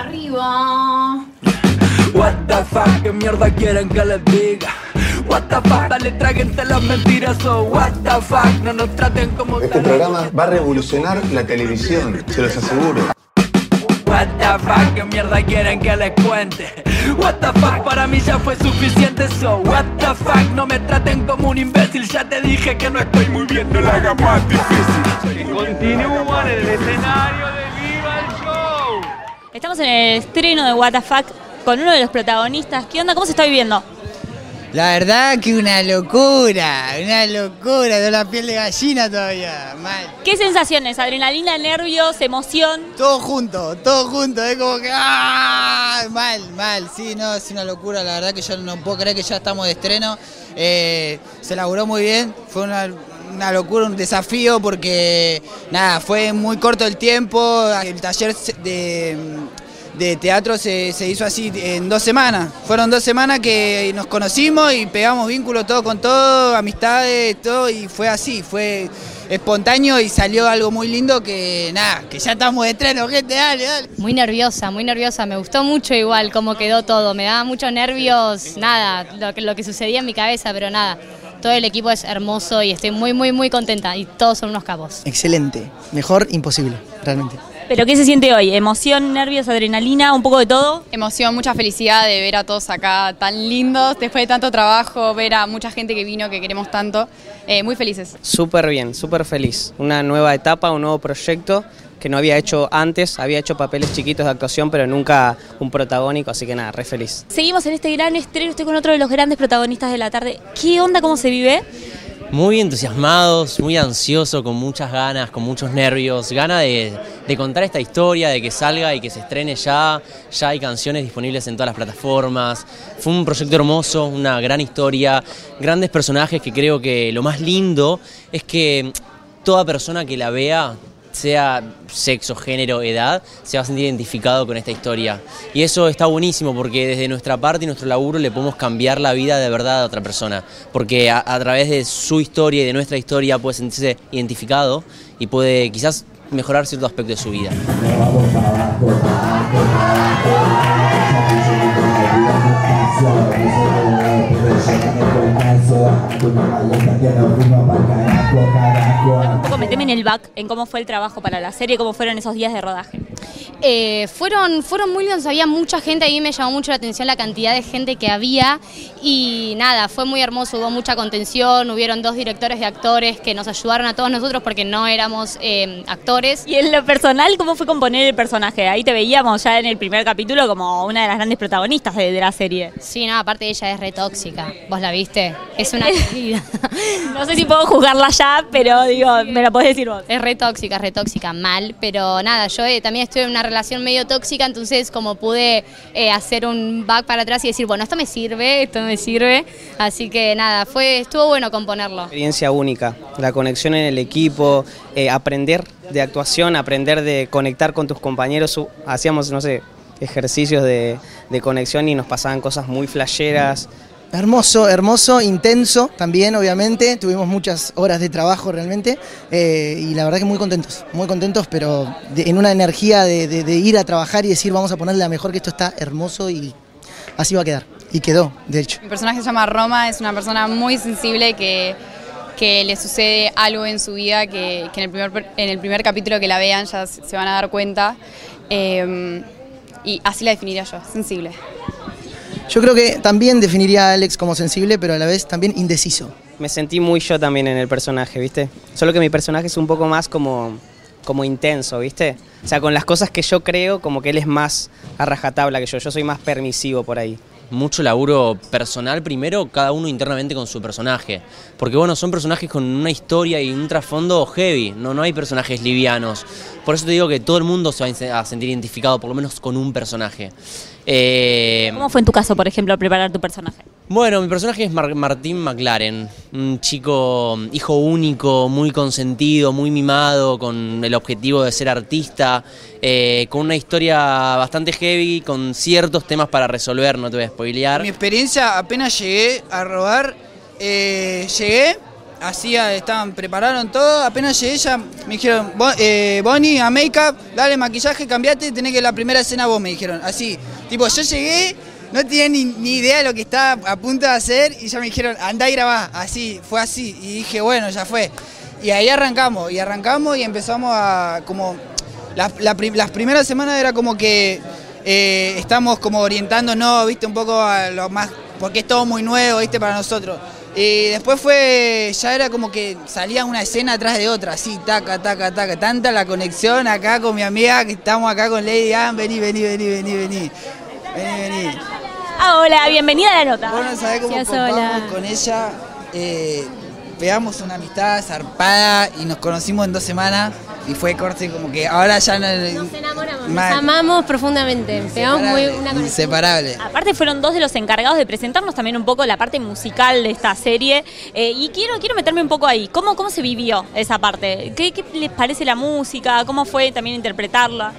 arriba. What the fuck, qué mierda quieren que les diga. What the fuck, dale, tráguense las mentiras. So, what the fuck, no nos traten como Este programa va a revolucionar la televisión, se los aseguro. What the fuck, qué mierda quieren que les cuente. What the fuck, para mí ya fue suficiente. So, what the fuck, no me traten como un imbécil. Ya te dije que no estoy muy bien, no la haga más difícil. Continúan en el escenario de. Estamos en el estreno de What the Fuck con uno de los protagonistas. ¿Qué onda? ¿Cómo se está viviendo? La verdad que una locura, una locura, de la piel de gallina todavía, mal. ¿Qué sensaciones? ¿Adrenalina, nervios, emoción? Todo junto, todo junto, es como que ¡ah! mal, mal, sí, no, es una locura, la verdad que yo no puedo creer que ya estamos de estreno. Eh, se laburó muy bien, fue una, una locura, un desafío porque nada, fue muy corto el tiempo, el taller de de teatro se, se, hizo así en dos semanas. Fueron dos semanas que nos conocimos y pegamos vínculos todo con todo, amistades, todo, y fue así, fue espontáneo y salió algo muy lindo que nada, que ya estamos de estreno, gente, dale, dale. Muy nerviosa, muy nerviosa, me gustó mucho igual cómo quedó todo, me daba muchos nervios, nada, lo que, lo que sucedía en mi cabeza, pero nada. Todo el equipo es hermoso y estoy muy, muy, muy contenta y todos son unos cabos. Excelente, mejor imposible, realmente. ¿Pero qué se siente hoy? ¿Emoción, nervios, adrenalina, un poco de todo? Emoción, mucha felicidad de ver a todos acá tan lindos, después de tanto trabajo, ver a mucha gente que vino, que queremos tanto. Eh, muy felices. Súper bien, súper feliz. Una nueva etapa, un nuevo proyecto que no había hecho antes, había hecho papeles chiquitos de actuación, pero nunca un protagónico, así que nada, re feliz. Seguimos en este gran estreno, estoy con otro de los grandes protagonistas de la tarde. ¿Qué onda, cómo se vive? Muy entusiasmados, muy ansioso, con muchas ganas, con muchos nervios, gana de, de, contar esta historia, de que salga y que se estrene ya, ya hay canciones disponibles en todas las plataformas, fue un proyecto hermoso, una gran historia, grandes personajes que creo que lo más lindo es que toda persona que la vea sea sexo, género, edad, se va a sentir identificado con esta historia. Y eso está buenísimo porque desde nuestra parte y nuestro laburo le podemos cambiar la vida de verdad a otra persona. Porque a, a través de su historia y de nuestra historia puede sentirse identificado y puede quizás mejorar cierto aspecto de su vida. Meteme en el back, en cómo fue el trabajo para la serie, cómo fueron esos días de rodaje. Eh, fueron, fueron muy lindos, había mucha gente, ahí me llamó mucho la atención la cantidad de gente que había y nada, fue muy hermoso, hubo mucha contención, hubieron dos directores de actores que nos ayudaron a todos nosotros porque no éramos eh, actores. Y en lo personal, ¿cómo fue componer el personaje? Ahí te veíamos ya en el primer capítulo como una de las grandes protagonistas de, de la serie. Sí, no, aparte ella es re tóxica, ¿vos la viste? Es una no sé si puedo juzgarla ya, pero digo, me la podés decir vos. Es re tóxica, re tóxica, mal, pero nada, yo eh, también estoy en una relación medio tóxica, entonces como pude eh, hacer un back para atrás y decir, bueno, esto me sirve, esto me sirve, así que nada, fue estuvo bueno componerlo. Experiencia única, la conexión en el equipo, eh, aprender de actuación, aprender de conectar con tus compañeros, hacíamos, no sé, ejercicios de, de conexión y nos pasaban cosas muy flasheras. Hermoso, hermoso, intenso también, obviamente. Tuvimos muchas horas de trabajo realmente eh, y la verdad que muy contentos, muy contentos, pero de, en una energía de, ir a trabajar y decir vamos a ponerle la mejor que esto está hermoso y así va a quedar. Y quedó, de hecho. Mi personaje se llama Roma, es una persona muy sensible que, le sucede algo en su vida que, que en, el primer, en el primer capítulo que la vean ya se van a dar cuenta. Eh, y así la definiría yo, sensible. Yo creo que también definiría a Alex como sensible, pero a la vez también indeciso. Me sentí muy yo también en el personaje, ¿viste? Solo que mi personaje es un poco más como, como intenso, ¿viste? O sea, con las cosas que yo creo, como que él es más a rajatabla que yo. Yo soy más permisivo por ahí mucho laburo personal primero, cada uno internamente con su personaje. Porque bueno, son personajes con una historia y un trasfondo heavy, no, no hay personajes livianos. Por eso te digo que todo el mundo se va a sentir identificado, por lo menos con un personaje. Eh, ¿Cómo fue en tu caso, por ejemplo, preparar tu personaje? Bueno, mi personaje es Mar Martín McLaren, un chico hijo único, muy consentido, muy mimado, con el objetivo de ser artista, eh, con una historia bastante heavy, con ciertos temas para resolver, no te voy a spoilear. Mi experiencia, apenas llegué a robar, eh, llegué hacía, estaban, prepararon todo, apenas llegué ya me dijeron, "Bo- eh, Bonnie, a make-up, dale maquillaje, cambiate, tenés que la primera escena vos, me dijeron, así. Tipo, yo llegué, no tenía ni, idea de lo que estaba a punto de hacer y ya me dijeron, andá y grabá, así, fue así. Y dije, bueno, ya fue. Y ahí arrancamos, y arrancamos y empezamos a, como, la- la prim- las primeras semanas era como que eh, estamos como orientándonos, viste, un poco a lo más, porque es todo muy nuevo, viste, para nosotros. Y después fue, ya era como que salía una escena atrás de otra, así, taca, taca, taca. Tanta la conexión acá con mi amiga, que estamos acá con Lady Ann, vení, vení, vení, vení, vení. Vení, vení. Ah, hola, bienvenida a la nota. Vos no sabés cómo Gracias, con ella. Eh, pegamos una amistad zarpada y nos conocimos en dos semanas y fue corte como que ahora ya no... Nos enamoramos. Nos amamos profundamente. Pegamos muy una conexión. Inseparable. Aparte fueron dos de los encargados de presentarnos también un poco la parte musical de esta serie eh, y quiero quiero meterme un poco ahí. ¿Cómo, cómo se vivió esa parte? ¿Qué, qué les parece la música? ¿Cómo fue también interpretarla?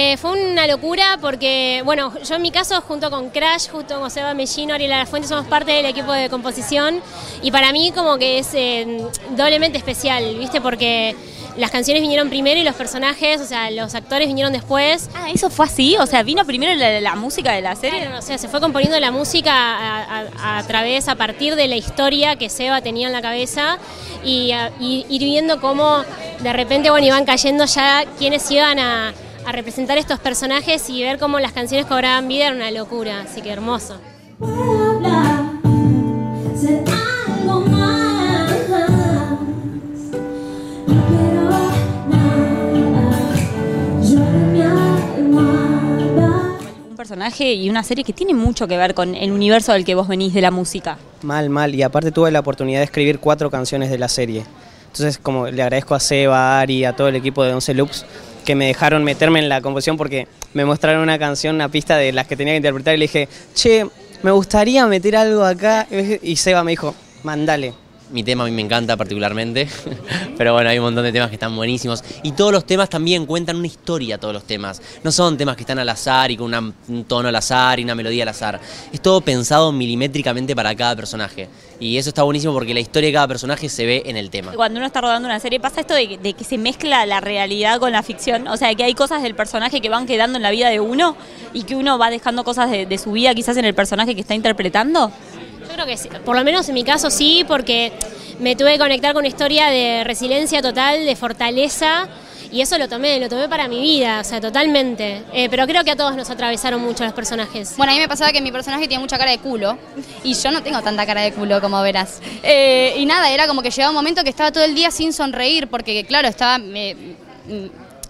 Eh, fue una locura porque, bueno, yo en mi caso, junto con Crash, junto con Seba Mellino, Ariela La Fuente, somos parte del equipo de composición y para mí como que es eh, doblemente especial, ¿viste? Porque las canciones vinieron primero y los personajes, o sea, los actores vinieron después. Ah, ¿eso fue así? O sea, ¿vino primero la, la música de la serie? Claro, o sea, se fue componiendo la música a, a- a través, a partir de la historia que Seba tenía en la cabeza y, a- y ir viendo cómo de repente, bueno, iban cayendo ya quienes iban a, a representar estos personajes y ver cómo las canciones cobraban vida era una locura, así que hermoso. Personaje y una serie que tiene mucho que ver con el universo del que vos venís de la música. Mal, mal. Y aparte tuve la oportunidad de escribir cuatro canciones de la serie. Entonces, como le agradezco a Seba, a Ari, a todo el equipo de 11 Loops que me dejaron meterme en la composición porque me mostraron una canción, una pista de las que tenía que interpretar y le dije, che, me gustaría meter algo acá. Y Seba me dijo, mandale. Mi tema a mí me encanta particularmente, pero bueno, hay un montón de temas que están buenísimos. Y todos los temas también cuentan una historia, todos los temas. No son temas que están al azar y con un tono al azar y una melodía al azar. Es todo pensado milimétricamente para cada personaje. Y eso está buenísimo porque la historia de cada personaje se ve en el tema. Cuando uno está rodando una serie pasa esto de, que- se mezcla la realidad con la ficción, o sea, que hay cosas del personaje que van quedando en la vida de uno y que uno va dejando cosas de su vida quizás en el personaje que está interpretando. Yo creo que sí, por lo menos en mi caso sí, porque me tuve que conectar con una historia de resiliencia total, de fortaleza, y eso lo tomé, lo tomé para mi vida, o sea, totalmente. Eh, pero creo que a todos nos atravesaron mucho los personajes. Bueno, a mí me pasaba que mi personaje tiene mucha cara de culo y yo no tengo tanta cara de culo como verás. Eh, y nada, era como que llegaba un momento que estaba todo el día sin sonreír porque, claro, estaba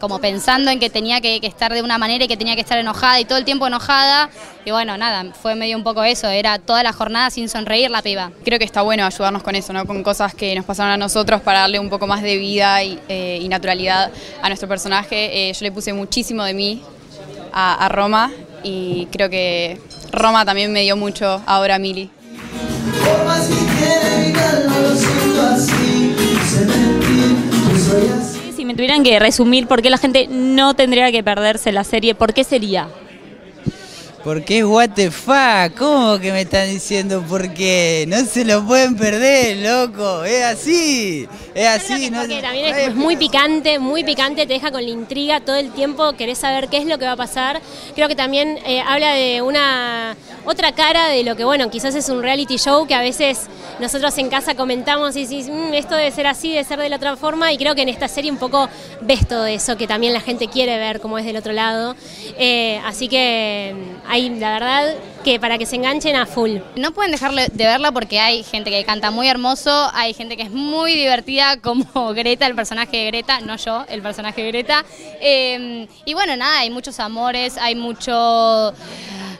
como pensando en que tenía que, que estar de una manera y que tenía que estar enojada y todo el tiempo enojada. Y bueno, nada, fue medio un poco eso, era toda la jornada sin sonreír la piba. Creo que está bueno ayudarnos con eso, ¿no? Con cosas que nos pasaron a nosotros para darle un poco más de vida y, eh, y naturalidad a nuestro personaje. Eh, yo le puse muchísimo de mí a, a Roma y creo que Roma también me dio mucho ahora a Mili. Tuvieran que resumir por qué la gente no tendría que perderse la serie, ¿por qué sería? Porque es what the fuck, ¿cómo que me están diciendo por qué? No se lo pueden perder, loco, es así, es así. No, también es, es muy picante, muy picante, te deja con la intriga todo el tiempo, querés saber qué es lo que va a pasar. Creo que también eh, habla de una otra cara de lo que, bueno, quizás es un reality show que a veces nosotros en casa comentamos y decís, "Mm, esto debe ser así, debe ser de la otra forma, y creo que en esta serie un poco ves todo eso, que también la gente quiere ver cómo es del otro lado. Eh, así que hay, la verdad, que para que se enganchen a full. No pueden dejarle de verla porque hay gente que canta muy hermoso, hay gente que es muy divertida como Greta, el personaje de Greta, no yo, el personaje de Greta. Eh, y bueno, nada, hay muchos amores, hay mucho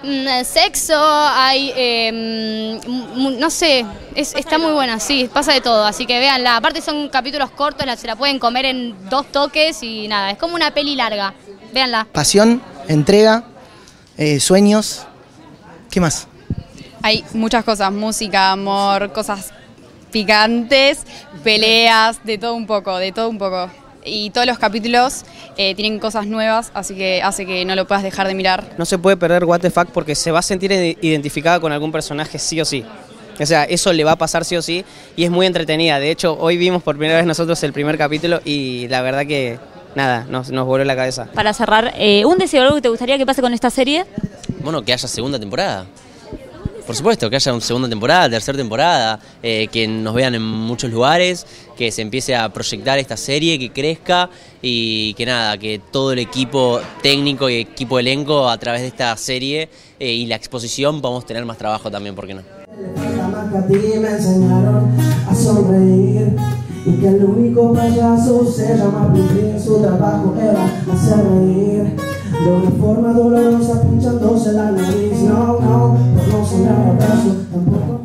mm, sexo, hay, eh, mm, no sé, es- está muy buena, sí, pasa de todo, así que véanla. Aparte son capítulos cortos, la- se la pueden comer en dos toques y nada, es como una peli larga, véanla. Pasión, entrega, eh, sueños. ¿Qué más? Hay muchas cosas, música, amor, cosas picantes, peleas, de todo un poco, de todo un poco. Y todos los capítulos eh, tienen cosas nuevas, así que hace que no lo puedas dejar de mirar. No se puede perder What the Fuck porque se va a sentir ide- identificada con algún personaje sí o sí. O sea, eso le va a pasar sí o sí y es muy entretenida. De hecho, hoy vimos por primera vez nosotros el primer capítulo y la verdad que nada, nos, nos voló la cabeza. Para cerrar, eh, ¿un deseo algo que te gustaría que pase con esta serie? Bueno, que haya segunda temporada. Por supuesto, que haya una segunda temporada, tercera temporada, eh, que nos vean en muchos lugares, que se empiece a proyectar esta serie, que crezca y que nada, que todo el equipo técnico y equipo elenco a través de esta serie eh, y la exposición podamos tener más trabajo también, ¿por qué no? Y que el único payaso se llama cumplir su trabajo era hacer reír. De una forma dolorosa pinchándose la nariz. No, no, por no sembrar abrazo tampoco